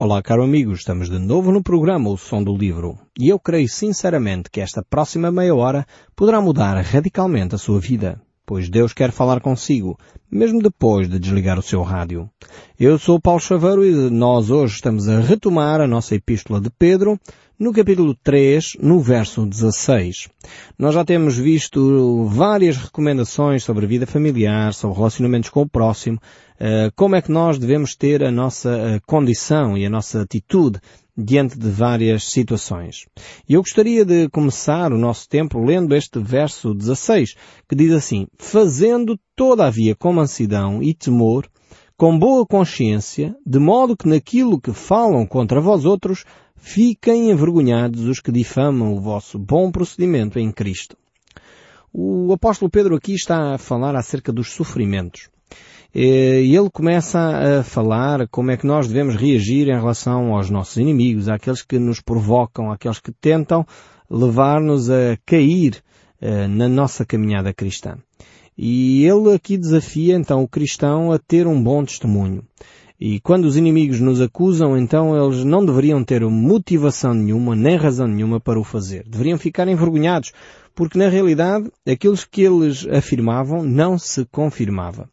Olá, caro amigo, estamos de novo no programa O Som do Livro e eu creio sinceramente que esta próxima meia hora poderá mudar radicalmente a sua vida, pois Deus quer falar consigo, mesmo depois de desligar o seu rádio. Eu sou Paulo Chaveiro e nós hoje estamos a retomar a nossa epístola de Pedro no capítulo 3, no verso 16. Nós já temos visto várias recomendações sobre vida familiar, sobre relacionamentos com o próximo, eh, como é que nós devemos ter a nossa eh, condição e a nossa atitude diante de várias situações. E eu gostaria de começar o nosso tempo lendo este verso 16, que diz assim, fazendo todavia com mansidão e temor, com boa consciência, de modo que naquilo que falam contra vós outros, fiquem envergonhados os que difamam o vosso bom procedimento em Cristo. O apóstolo Pedro aqui está a falar acerca dos sofrimentos. E ele começa a falar como é que nós devemos reagir em relação aos nossos inimigos, àqueles que nos provocam, àqueles que tentam levar-nos a cair eh, na nossa caminhada cristã. E ele aqui desafia então o cristão a ter um bom testemunho. E quando os inimigos nos acusam, então eles não deveriam ter motivação nenhuma, nem razão nenhuma para o fazer. Deveriam ficar envergonhados, porque na realidade aquilo que eles afirmavam não se confirmava.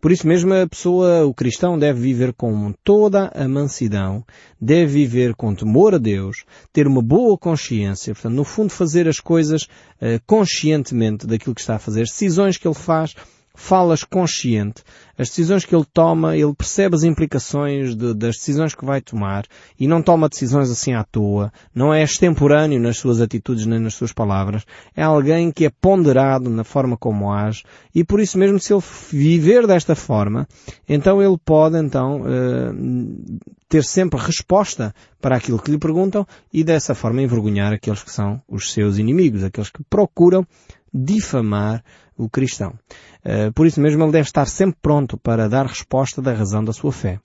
Por isso mesmo a pessoa, o cristão, deve viver com toda a mansidão, deve viver com temor a Deus, ter uma boa consciência, portanto, no fundo fazer as coisas uh, conscientemente daquilo que está a fazer, decisões que ele faz, falas consciente. As decisões que ele toma, ele percebe as implicações de, das decisões que vai tomar e não toma decisões assim à toa. Não é extemporâneo nas suas atitudes nem nas suas palavras. É alguém que é ponderado na forma como age e por isso mesmo se ele viver desta forma, então ele pode então uh, ter sempre resposta para aquilo que lhe perguntam e dessa forma envergonhar aqueles que são os seus inimigos, aqueles que procuram difamar o cristão. Uh, por isso mesmo ele deve estar sempre pronto para dar resposta da razão da sua fé.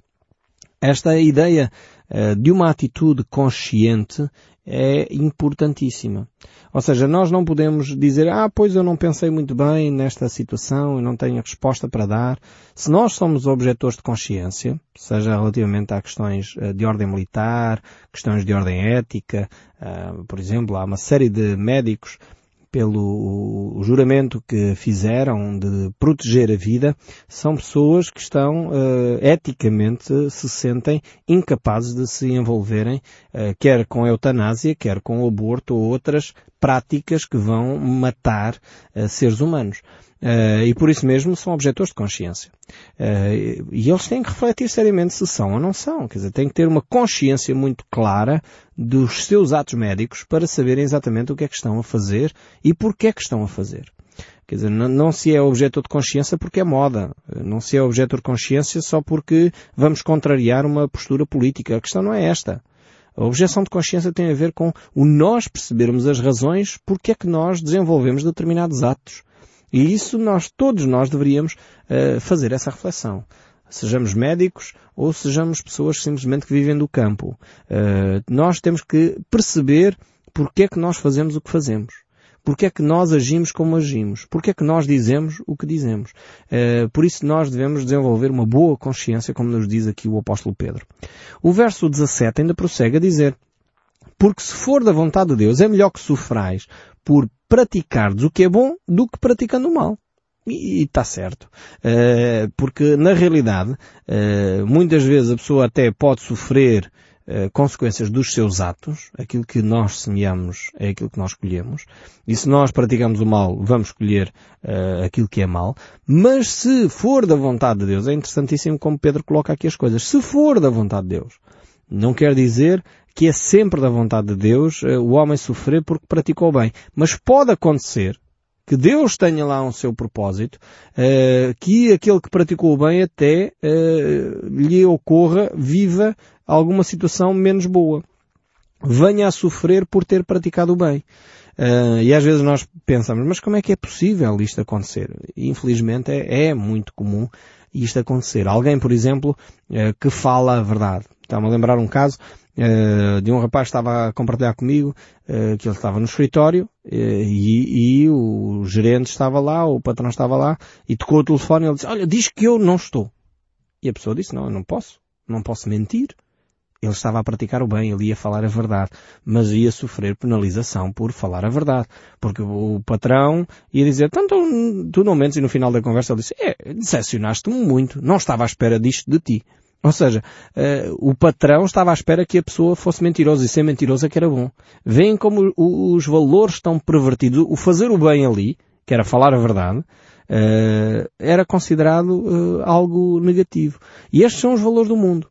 Esta ideia uh, de uma atitude consciente é importantíssima. Ou seja, nós não podemos dizer, ah, pois eu não pensei muito bem nesta situação, eu não tenho resposta para dar. Se nós somos objetores de consciência, seja relativamente a questões eh, de ordem militar, questões de ordem ética, por exemplo, há uma série de médicos pelo juramento que fizeram de proteger a vida, são pessoas que estão uh, eticamente se sentem incapazes de se envolverem, uh, quer com a eutanásia, quer com o aborto ou outras práticas que vão matar uh, seres humanos. Uh, e por isso mesmo são objetores de consciência. Uh, e eles têm que refletir seriamente se são ou não são. Quer dizer, têm que ter uma consciência muito clara dos seus atos médicos para saberem exatamente o que é que estão a fazer e porquê é que estão a fazer. Quer dizer, não, não, se é objeto de consciência porque é moda. Não se é objeto de consciência só porque vamos contrariar uma postura política. A questão não é esta. A objeção de consciência tem a ver com o nós percebermos as razões porque é que nós desenvolvemos determinados atos. E isso nós, todos nós deveríamos uh, fazer essa reflexão. Sejamos médicos ou sejamos pessoas simplesmente que vivem do campo. Uh, nós temos que perceber porque é que nós fazemos o que fazemos. Porque é que nós agimos como agimos? Porque é que nós dizemos o que dizemos? Uh, por isso nós devemos desenvolver uma boa consciência, como nos diz aqui o apóstolo Pedro. O verso 17 ainda prossegue a dizer, porque se for da vontade de Deus, é melhor que sofrais por praticardes o que é bom do que praticando o mal. E está certo. Uh, porque na realidade, uh, muitas vezes a pessoa até pode sofrer uh, consequências dos seus atos. Aquilo que nós semeamos é aquilo que nós colhemos. E se nós praticamos o mal, vamos colher aquilo que é mal. Mas se for da vontade de Deus, é interessantíssimo como Pedro coloca aqui as coisas. Se for da vontade de Deus, não quer dizer que é sempre da vontade de Deus eh, o homem sofrer porque praticou bem. Mas pode acontecer que Deus tenha lá um seu propósito, uh, que aquele que praticou o bem até uh, lhe ocorra, viva alguma situação menos boa. Venha a sofrer por ter praticado o bem. Uh, e às vezes nós pensamos, mas como é que é possível isto acontecer? Infelizmente é, é muito comum isto acontecer. Alguém, por exemplo, que fala a verdade. Está-me a lembrar um caso uh, de um rapaz que estava a compartilhar comigo uh, que ele estava no escritório uh, e, e, o gerente estava lá, o patrão estava lá e tocou o telefone e ele disse, olha, diz que eu não estou. E a pessoa disse, não, eu não posso. Não posso mentir. Ele estava a praticar o bem, ele ia falar a verdade, mas ia sofrer penalização por falar a verdade. Porque o patrão ia dizer, tanto tu não mentes e no final da conversa ele disse, é, decepcionaste-me muito, não estava à espera disto de ti. Ou seja, uh, o patrão estava à espera que a pessoa fosse mentirosa e ser mentirosa que era bom. Veem como os valores estão pervertidos. O fazer o bem ali, que era falar a verdade, uh, era considerado uh, algo negativo. E estes são os valores do mundo.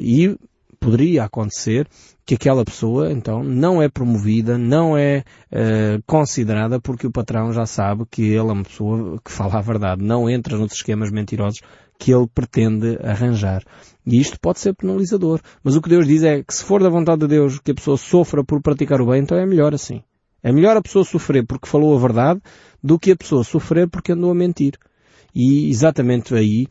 E poderia acontecer que aquela pessoa, então, não é promovida, não é uh, considerada porque o patrão já sabe que ele é uma pessoa que fala a verdade, não entra nos esquemas mentirosos que ele pretende arranjar. E isto pode ser penalizador. Mas o que Deus diz é que se for da vontade de Deus que a pessoa sofra por praticar o bem, então é melhor assim. É melhor a pessoa sofrer porque falou a verdade do que a pessoa sofrer porque andou a mentir. E exatamente aí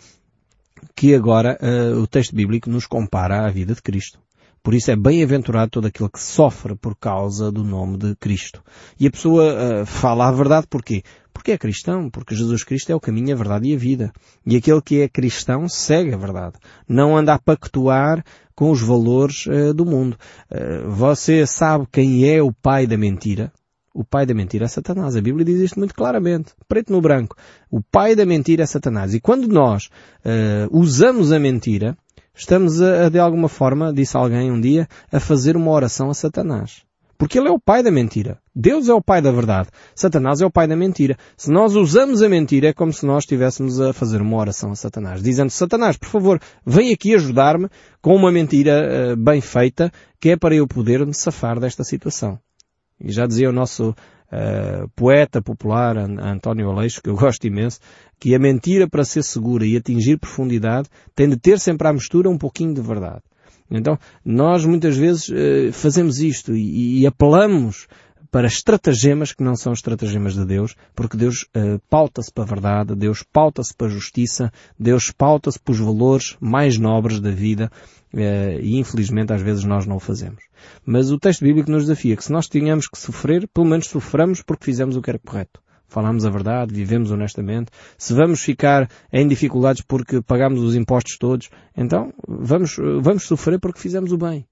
que agora uh, o texto bíblico nos compara à vida de Cristo. Por isso é bem-aventurado todo aquele que sofre por causa do nome de Cristo. E a pessoa uh, fala a verdade porquê? Porque é cristão, porque Jesus Cristo é o caminho, a verdade e a vida. E aquele que é cristão segue a verdade. Não anda a pactuar com os valores uh, do mundo. Uh, você sabe quem é o pai da mentira? O pai da mentira é Satanás. A Bíblia diz isto muito claramente, preto no branco. O pai da mentira é Satanás. E quando nós uh, usamos a mentira, estamos a, a, de alguma forma, disse alguém um dia, a fazer uma oração a Satanás. Porque ele é o pai da mentira. Deus é o pai da verdade. Satanás é o pai da mentira. Se nós usamos a mentira, é como se nós estivéssemos a fazer uma oração a Satanás, dizendo, Satanás, por favor, vem aqui ajudar-me com uma mentira uh, bem feita, que é para eu poder me safar desta situação. E já dizia o nosso uh, poeta popular António Aleixo, que eu gosto imenso, que a mentira para ser segura e atingir profundidade tem de ter sempre à mistura um pouquinho de verdade. Então, nós muitas vezes uh, fazemos isto e, e apelamos para estratagemas que não são estratagemas de Deus, porque Deus uh, pauta-se para a verdade, Deus pauta-se para a justiça, Deus pauta-se para os valores mais nobres da vida uh, e infelizmente às vezes nós não o fazemos. Mas o texto bíblico nos desafia que se nós tínhamos que sofrer, pelo menos soframos porque fizemos o que era correto. Falamos a verdade, vivemos honestamente. Se vamos ficar em dificuldades porque pagamos os impostos todos, então vamos, vamos sofrer porque fizemos o bem.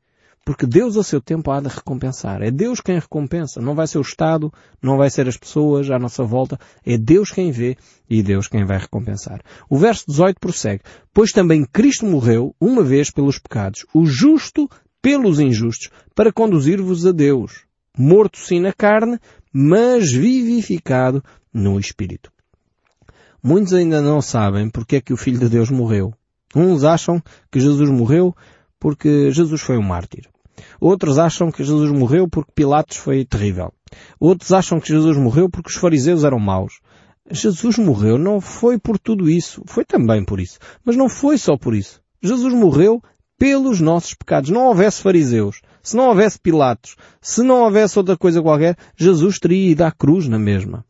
Porque Deus, a seu tempo, há de recompensar. É Deus quem recompensa. Não vai ser o Estado, não vai ser as pessoas à nossa volta. É Deus quem vê e Deus quem vai recompensar. O verso 18 prossegue. Pois também Cristo morreu uma vez pelos pecados, o justo pelos injustos, para conduzir-vos a Deus, morto sim na carne, mas vivificado no Espírito. Muitos ainda não sabem porque é que o Filho de Deus morreu. Uns acham que Jesus morreu porque Jesus foi um mártir. Outros acham que Jesus morreu porque Pilatos foi terrível. Outros acham que Jesus morreu porque os fariseus eram maus. Jesus morreu não foi por tudo isso, foi também por isso, mas não foi só por isso. Jesus morreu pelos nossos pecados. Não houvesse fariseus, se não houvesse Pilatos, se não houvesse outra coisa qualquer, Jesus teria ido à cruz na mesma.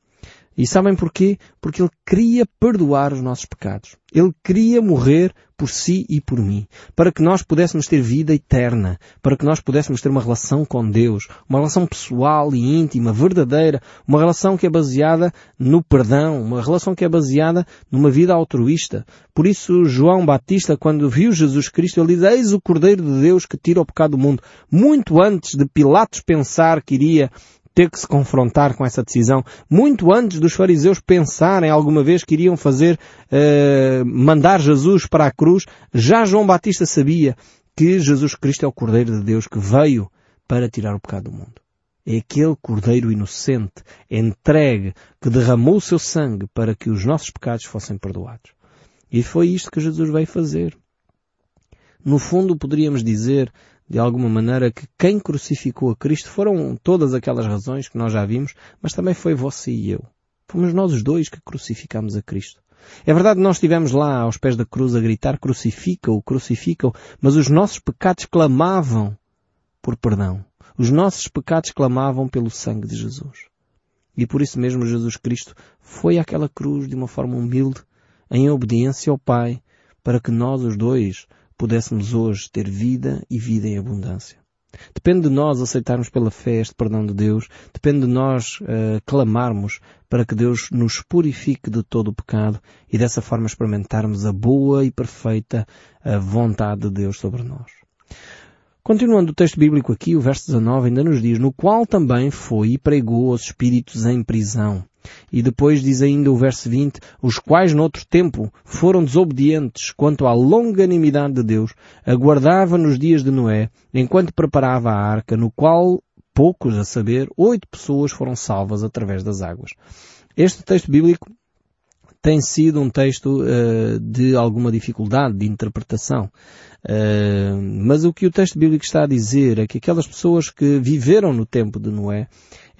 E sabem porquê? Porque Ele queria perdoar os nossos pecados. Ele queria morrer por si e por mim, para que nós pudéssemos ter vida eterna, para que nós pudéssemos ter uma relação com Deus, uma relação pessoal e íntima, verdadeira, uma relação que é baseada no perdão, uma relação que é baseada numa vida altruísta. Por isso, João Batista, quando viu Jesus Cristo, ele diz, eis o Cordeiro de Deus que tira o pecado do mundo. Muito antes de Pilatos pensar que iria ter que se confrontar com essa decisão muito antes dos fariseus pensarem alguma vez que iriam fazer uh, mandar Jesus para a cruz, já João Batista sabia que Jesus Cristo é o Cordeiro de Deus que veio para tirar o pecado do mundo. É aquele Cordeiro inocente, entregue, que derramou o seu sangue para que os nossos pecados fossem perdoados. E foi isto que Jesus veio fazer. No fundo, poderíamos dizer de alguma maneira que quem crucificou a Cristo foram todas aquelas razões que nós já vimos, mas também foi você e eu. Fomos nós os dois que crucificamos a Cristo. É verdade nós estivemos lá aos pés da cruz a gritar crucifica-o, crucifica-o, mas os nossos pecados clamavam por perdão. Os nossos pecados clamavam pelo sangue de Jesus. E por isso mesmo Jesus Cristo foi àquela cruz de uma forma humilde, em obediência ao Pai, para que nós os dois pudéssemos hoje ter vida e vida em abundância. Depende de nós aceitarmos pela fé este perdão de Deus, depende de nós uh, clamarmos para que Deus nos purifique de todo o pecado e dessa forma experimentarmos a boa e perfeita uh, vontade de Deus sobre nós. Continuando o texto bíblico aqui, o verso 19 ainda nos diz, no qual também foi e pregou aos espíritos em prisão. E depois diz ainda o verso 20, os quais noutro tempo foram desobedientes quanto à longanimidade de Deus, aguardava nos dias de Noé, enquanto preparava a arca, no qual poucos, a saber, oito pessoas foram salvas através das águas. Este texto bíblico tem sido um texto uh, de alguma dificuldade de interpretação. Uh, mas o que o texto bíblico está a dizer é que aquelas pessoas que viveram no tempo de Noé,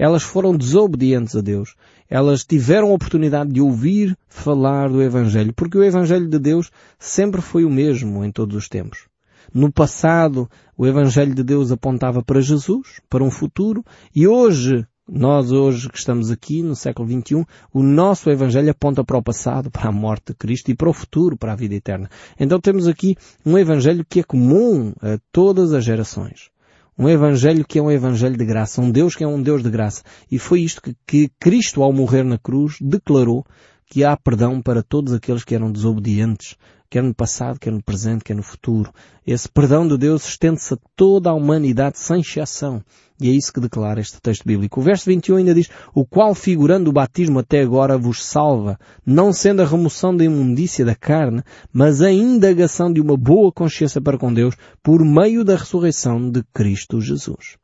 elas foram desobedientes a Deus. Elas tiveram a oportunidade de ouvir falar do Evangelho, porque o Evangelho de Deus sempre foi o mesmo em todos os tempos. No passado, o Evangelho de Deus apontava para Jesus, para um futuro, e hoje nós hoje que estamos aqui no século XXI, o nosso Evangelho aponta para o passado, para a morte de Cristo e para o futuro, para a vida eterna. Então temos aqui um Evangelho que é comum a todas as gerações. Um Evangelho que é um Evangelho de graça, um Deus que é um Deus de graça. E foi isto que, que Cristo, ao morrer na cruz, declarou que há perdão para todos aqueles que eram desobedientes, quer no passado, quer no presente, quer no futuro. Esse perdão de Deus estende-se a toda a humanidade sem exceção. E é isso que declara este texto bíblico. O verso 21 ainda diz, o qual figurando o batismo até agora vos salva, não sendo a remoção da imundícia da carne, mas a indagação de uma boa consciência para com Deus por meio da ressurreição de Cristo Jesus.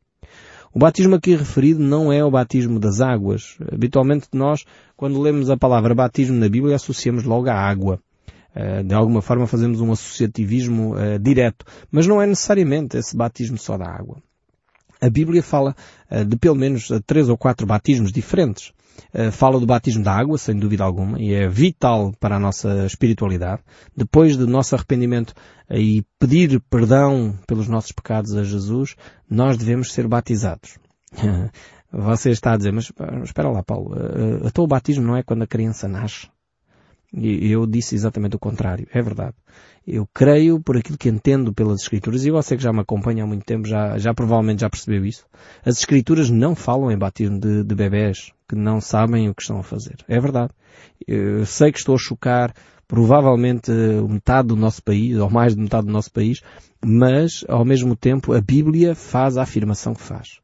O batismo aqui referido não é o batismo das águas. Habitualmente nós, quando lemos a palavra batismo na Bíblia, associamos logo à água. Eh, de alguma forma fazemos um associativismo uh, direto, mas não é necessariamente esse batismo só da água. A Bíblia fala uh, de pelo menos três ou quatro batismos diferentes. fala do batismo da água, sem dúvida alguma, e é vital para a nossa espiritualidade. Depois do nosso arrependimento e pedir perdão pelos nossos pecados a Jesus, nós devemos ser batizados. Você está a dizer, mas espera lá, Paulo, até o batismo não é quando a criança nasce? E eu disse exatamente o contrário. É verdade. Eu creio por aquilo que entendo pelas Escrituras, e você que já me acompanha há muito tempo já, já provavelmente já percebeu isso. As Escrituras não falam em batismo de, de bebés que não sabem o que estão a fazer. É verdade. Eu sei que estou a chocar provavelmente metade do nosso país, ou mais de metade do nosso país, mas ao mesmo tempo a Bíblia faz a afirmação que faz.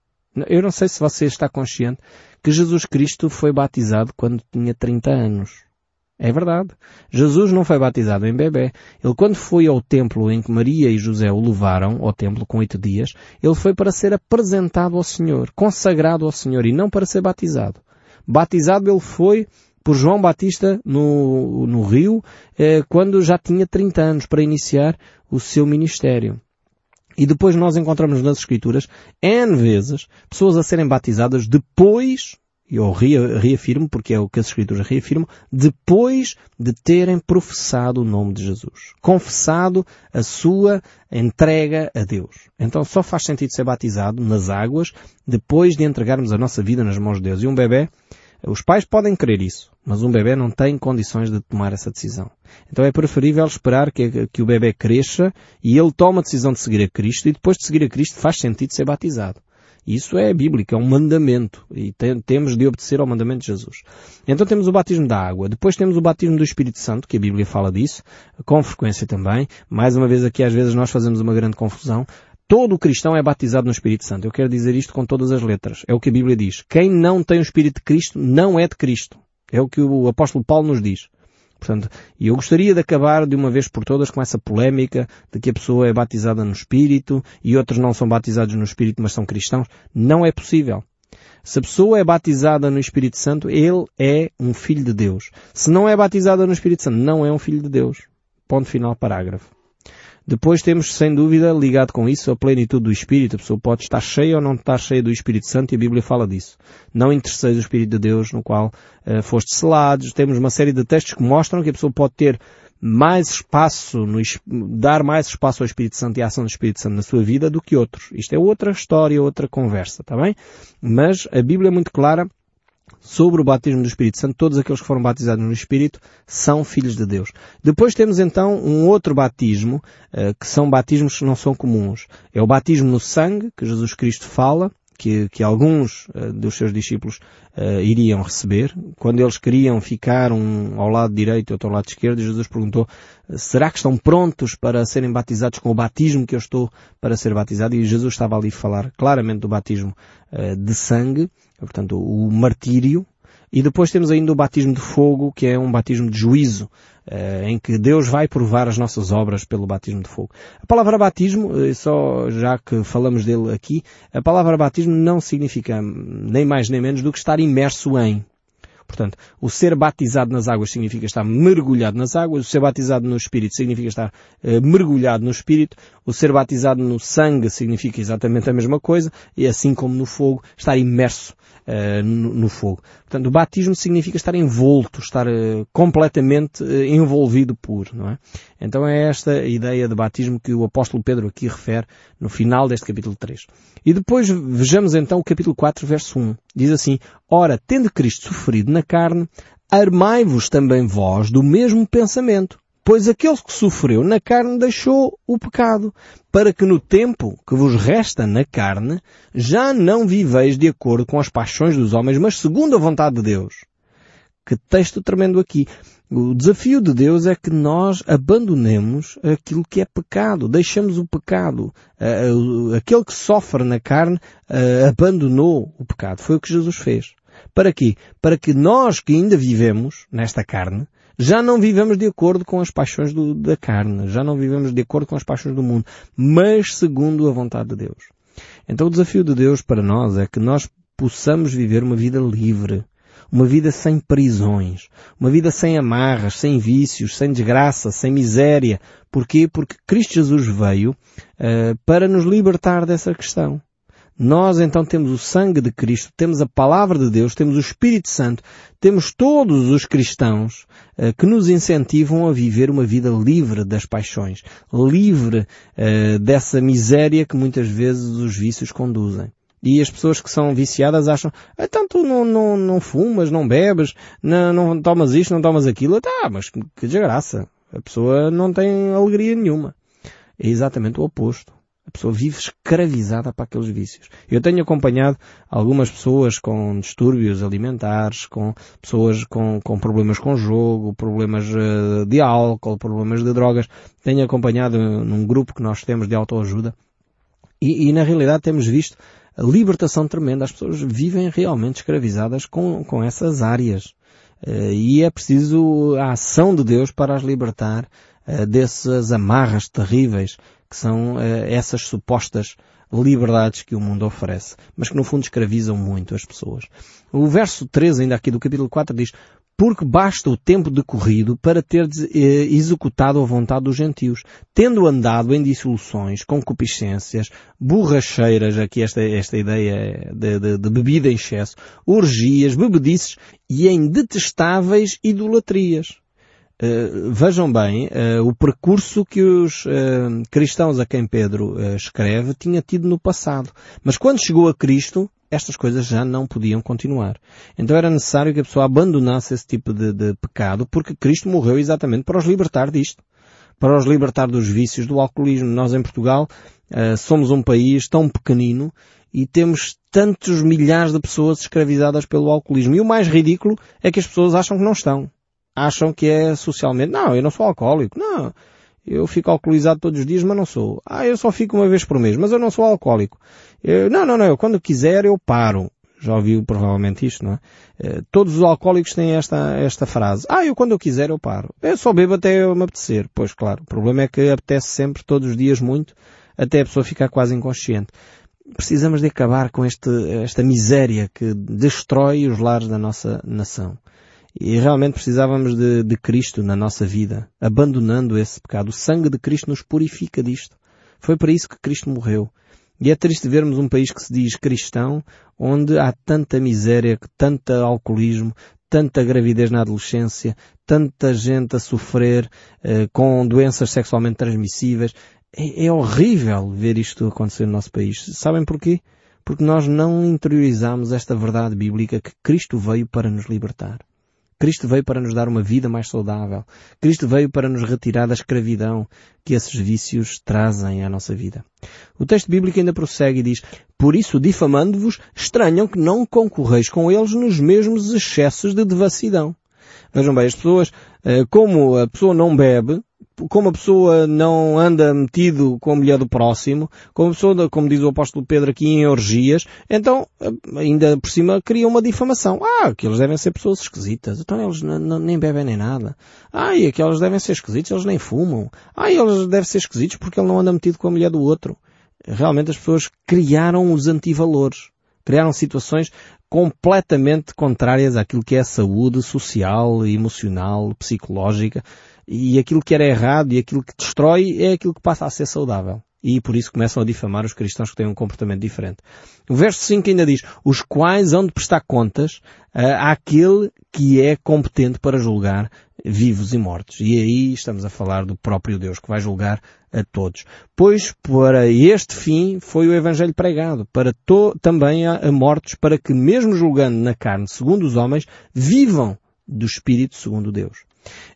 Eu não sei se você está consciente que Jesus Cristo foi batizado quando tinha 30 anos. É verdade. Jesus não foi batizado em bebê. Ele quando foi ao templo em que Maria e José o levaram ao templo com oito dias, ele foi para ser apresentado ao Senhor, consagrado ao Senhor e não para ser batizado. Batizado ele foi por João Batista no, no rio, eh, quando já tinha 30 anos para iniciar o seu ministério. E depois nós encontramos nas Escrituras N vezes pessoas a serem batizadas depois eu reafirmo, porque é o que as Escrituras reafirmam, depois de terem professado o nome de Jesus. Confessado a sua entrega a Deus. Então só faz sentido ser batizado nas águas depois de entregarmos a nossa vida nas mãos de Deus. E um bebê, os pais podem querer isso, mas um bebê não tem condições de tomar essa decisão. Então é preferível esperar que, que o bebê cresça e ele tome a decisão de seguir a Cristo e depois de seguir a Cristo faz sentido ser batizado. Isso é bíblico, é um mandamento. E tem, temos de obedecer ao mandamento de Jesus. Então temos o batismo da água. Depois temos o batismo do Espírito Santo, que a Bíblia fala disso, com frequência também. Mais uma vez aqui às vezes nós fazemos uma grande confusão. Todo cristão é batizado no Espírito Santo. Eu quero dizer isto com todas as letras. É o que a Bíblia diz. Quem não tem o Espírito de Cristo não é de Cristo. É o que o apóstolo Paulo nos diz. Portanto, eu gostaria de acabar de uma vez por todas com essa polémica de que a pessoa é batizada no Espírito e outros não são batizados no Espírito, mas são cristãos. Não é possível. Se a pessoa é batizada no Espírito Santo, ele é um filho de Deus. Se não é batizada no Espírito Santo, não é um filho de Deus. Ponto final, parágrafo. Depois temos, sem dúvida, ligado com isso, a plenitude do Espírito. A pessoa pode estar cheia ou não estar cheia do Espírito Santo e a Bíblia fala disso. Não interesseis o Espírito de Deus no qual uh, foste selados. Temos uma série de textos que mostram que a pessoa pode ter mais espaço, no, dar mais espaço ao Espírito Santo e à ação do Espírito Santo na sua vida do que outros. Isto é outra história, outra conversa, está bem? Mas a Bíblia é muito clara sobre o batismo do Espírito Santo, todos aqueles que foram batizados no Espírito são filhos de Deus. Depois temos então um outro batismo, uh, que são batismos que não são comuns. É o batismo no sangue, que Jesus Cristo fala, que, que alguns uh, dos seus discípulos uh, iriam receber. Quando eles queriam ficar um ao lado direito e outro ao lado esquerdo, Jesus perguntou, será que estão prontos para serem batizados com o batismo que eu estou para ser batizado? E Jesus estava ali a falar claramente do batismo uh, de sangue, portanto, o martírio, e depois temos ainda o batismo de fogo, que é um batismo de juízo, eh, em que Deus vai provar as nossas obras pelo batismo de fogo. A palavra batismo, eh, só já que falamos dele aqui, a palavra batismo não significa nem mais nem menos do que estar imerso em. Portanto, o ser batizado nas águas significa estar mergulhado nas águas, o ser batizado no Espírito significa estar uh, mergulhado no Espírito, o ser batizado no sangue significa exatamente a mesma coisa, e assim como no fogo, estar imerso uh, no, no, fogo. Portanto, o batismo significa estar envolto, estar uh, completamente uh, envolvido por, não é? Então é esta ideia de batismo que o apóstolo Pedro aqui refere no final deste capítulo 3. E depois vejamos então o capítulo 4, verso 1. Diz assim, Ora, tendo Cristo sofrido na carne, armai-vos também vós do mesmo pensamento. Pois aquele que sofreu na carne deixou o pecado, para que no tempo que vos resta na carne, já não viveis de acordo com as paixões dos homens, mas segundo a vontade de Deus. Que texto tremendo aqui. O desafio de Deus é que nós abandonemos aquilo que é pecado, deixamos o pecado. Aquele que sofre na carne abandonou o pecado. Foi o que Jesus fez. Para quê? Para que nós que ainda vivemos nesta carne, já não vivemos de acordo com as paixões do, da carne, já não vivemos de acordo com as paixões do mundo, mas segundo a vontade de Deus. Então o desafio de Deus para nós é que nós possamos viver uma vida livre, uma vida sem prisões, uma vida sem amarras, sem vícios, sem desgraça, sem miséria. Porquê? Porque Cristo Jesus veio uh, para nos libertar dessa questão. Nós então temos o sangue de Cristo, temos a palavra de Deus, temos o Espírito Santo, temos todos os cristãos uh, que nos incentivam a viver uma vida livre das paixões, livre uh, dessa miséria que muitas vezes os vícios conduzem. E as pessoas que são viciadas acham, então tu não, não, não fumas, não bebes, não, não tomas isto, não tomas aquilo. Tá, mas que desgraça. A pessoa não tem alegria nenhuma. É exatamente o oposto. A pessoa vive escravizada para aqueles vícios. Eu tenho acompanhado algumas pessoas com distúrbios alimentares, com pessoas com, com problemas com jogo, problemas eh, de álcool, problemas de drogas. Tenho acompanhado num grupo que nós temos de autoajuda. E, e na realidade temos visto libertação tremenda. As pessoas vivem realmente escravizadas com, com essas áreas. Uh, e é preciso a ação de Deus para as libertar uh, dessas amarras terríveis que são uh, essas supostas liberdades que o mundo oferece, mas que no fundo escravizam muito as pessoas. O verso 13 ainda aqui do capítulo 4 diz, porque basta o tempo decorrido para ter eh, executado a vontade dos gentios, tendo andado em dissoluções, concupiscências, borracheiras, aqui esta, esta ideia de, de, de bebida em excesso, orgias, bebedices e em detestáveis idolatrias. Uh, vejam bem uh, o percurso que os uh, cristãos a quem Pedro escreve tinha tido no passado. Mas quando chegou a Cristo, estas coisas já não podiam continuar. Então era necessário que a pessoa abandonasse esse tipo de, de pecado, porque Cristo morreu exatamente para os libertar disto. Para os libertar dos vícios do alcoolismo. Nós em Portugal somos um país tão pequenino e temos tantos milhares de pessoas escravizadas pelo alcoolismo. E o mais ridículo é que as pessoas acham que não estão acham que é socialmente, não, eu não sou alcoólico, não, eu fico alcoolizado todos os dias, mas não sou. Ah, eu só fico uma vez por mês, mas eu não sou alcoólico. Eu, não, não, não, eu quando quiser eu paro. Já ouviu provavelmente isto, não é? Eh, todos os alcoólicos têm esta, esta frase. Ah, eu quando eu quiser eu paro. Eu só bebo até eu me apetecer. Pois claro, o problema é que apetece sempre, todos os dias muito, até a pessoa ficar quase inconsciente. Precisamos de acabar com este, esta miséria que destrói os lares da nossa nação. E realmente precisávamos de, de Cristo na nossa vida, abandonando esse pecado. O sangue de Cristo nos purifica disto. Foi para isso que Cristo morreu. E é triste vermos um país que se diz cristão, onde há tanta miséria, tanto alcoolismo, tanta gravidez na adolescência, tanta gente a sofrer eh, com doenças sexualmente transmissíveis. É, é horrível ver isto acontecer no nosso país. Sabem porquê? Porque nós não interiorizamos esta verdade bíblica que Cristo veio para nos libertar. Cristo veio para nos dar uma vida mais saudável. Cristo veio para nos retirar da escravidão que esses vícios trazem à nossa vida. O texto bíblico ainda prossegue e diz, Por isso, difamando-vos, estranham que não concorreis com eles nos mesmos excessos de devassidão. Vejam bem, as pessoas, eh, como a pessoa não bebe, como a pessoa não anda metido com a mulher do próximo, como a pessoa, como diz o apóstolo Pedro aqui, em orgias, então, ainda por cima, cria uma difamação. Ah, aqueles devem ser pessoas esquisitas, então eles nem bebem nem nada. Ah, e aqueles devem ser esquisitos, eles nem fumam. Ah, eles devem ser esquisitos porque ele não anda metido com a mulher do outro. Realmente as pessoas criaram os antivalores. Criaram situações completamente contrárias àquilo que é a saúde social, emocional, psicológica e aquilo que era errado e aquilo que destrói é aquilo que passa a ser saudável. E por isso começam a difamar os cristãos que têm um comportamento diferente. O verso 5 ainda diz, os quais hão de prestar contas uh, àquele que é competente para julgar vivos e mortos. E aí estamos a falar do próprio Deus que vai julgar a todos. Pois para este fim foi o Evangelho pregado, para também a, a mortos, para que mesmo julgando na carne segundo os homens, vivam do Espírito segundo Deus.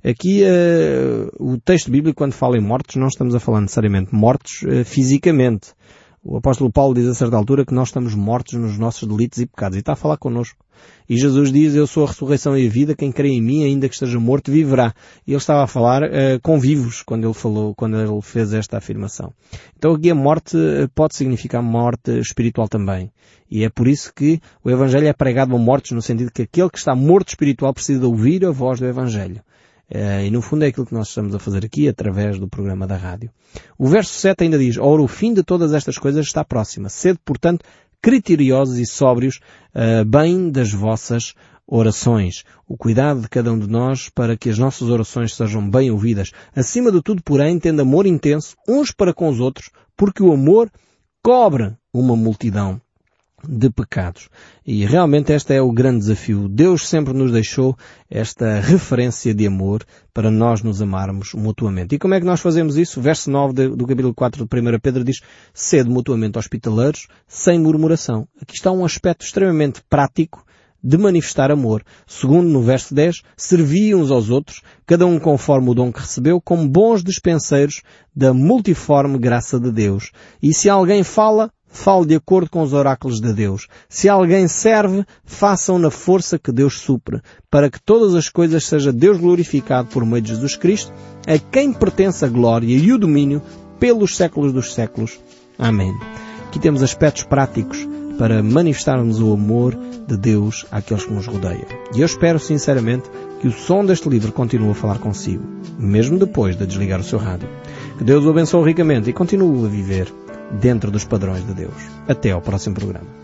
Aqui uh, o texto bíblico, quando fala em mortos, não estamos a falar necessariamente mortos uh, fisicamente. O apóstolo Paulo diz a certa altura que nós estamos mortos nos nossos delitos e pecados e está a falar connosco. E Jesus diz, eu sou a ressurreição e a vida, quem crê em mim, ainda que esteja morto, viverá. E ele estava a falar uh, com vivos quando ele falou, quando ele fez esta afirmação. Então aqui a morte pode significar morte espiritual também. E é por isso que o Evangelho é pregado a mortos, no sentido que aquele que está morto espiritual precisa ouvir a voz do Evangelho. Uh, e no fundo é aquilo que nós estamos a fazer aqui através do programa da rádio. O verso 7 ainda diz, Ora, o fim de todas estas coisas está próxima. Sede, portanto, criteriosos e sóbrios, uh, bem das vossas orações. O cuidado de cada um de nós para que as nossas orações sejam bem ouvidas. Acima de tudo, porém, tendo amor intenso uns para com os outros, porque o amor cobre uma multidão de pecados. E realmente este é o grande desafio. Deus sempre nos deixou esta referência de amor para nós nos amarmos mutuamente. E como é que nós fazemos isso? O verso 9 do capítulo 4 de 1 Pedro diz, sede mutuamente hospitaleiros, sem murmuração. Aqui está um aspecto extremamente prático de manifestar amor. Segundo, no verso 10, servi uns aos outros, cada um conforme o dom que recebeu, como bons dispenseiros da multiforme graça de Deus. E se alguém fala, fale de acordo com os oráculos de Deus. Se alguém serve, façam na força que Deus supre, para que todas as coisas seja Deus glorificado por meio de Jesus Cristo, a quem pertence a glória e o domínio pelos séculos dos séculos. Amém. Aqui temos aspectos práticos para manifestarmos o amor de Deus àqueles que nos rodeiam. E eu espero sinceramente que o som deste livro continue a falar consigo, mesmo depois de desligar o seu rádio. Que Deus o abençoe ricamente e continue a viver dentro dos padrões de Deus. Até ao próximo programa.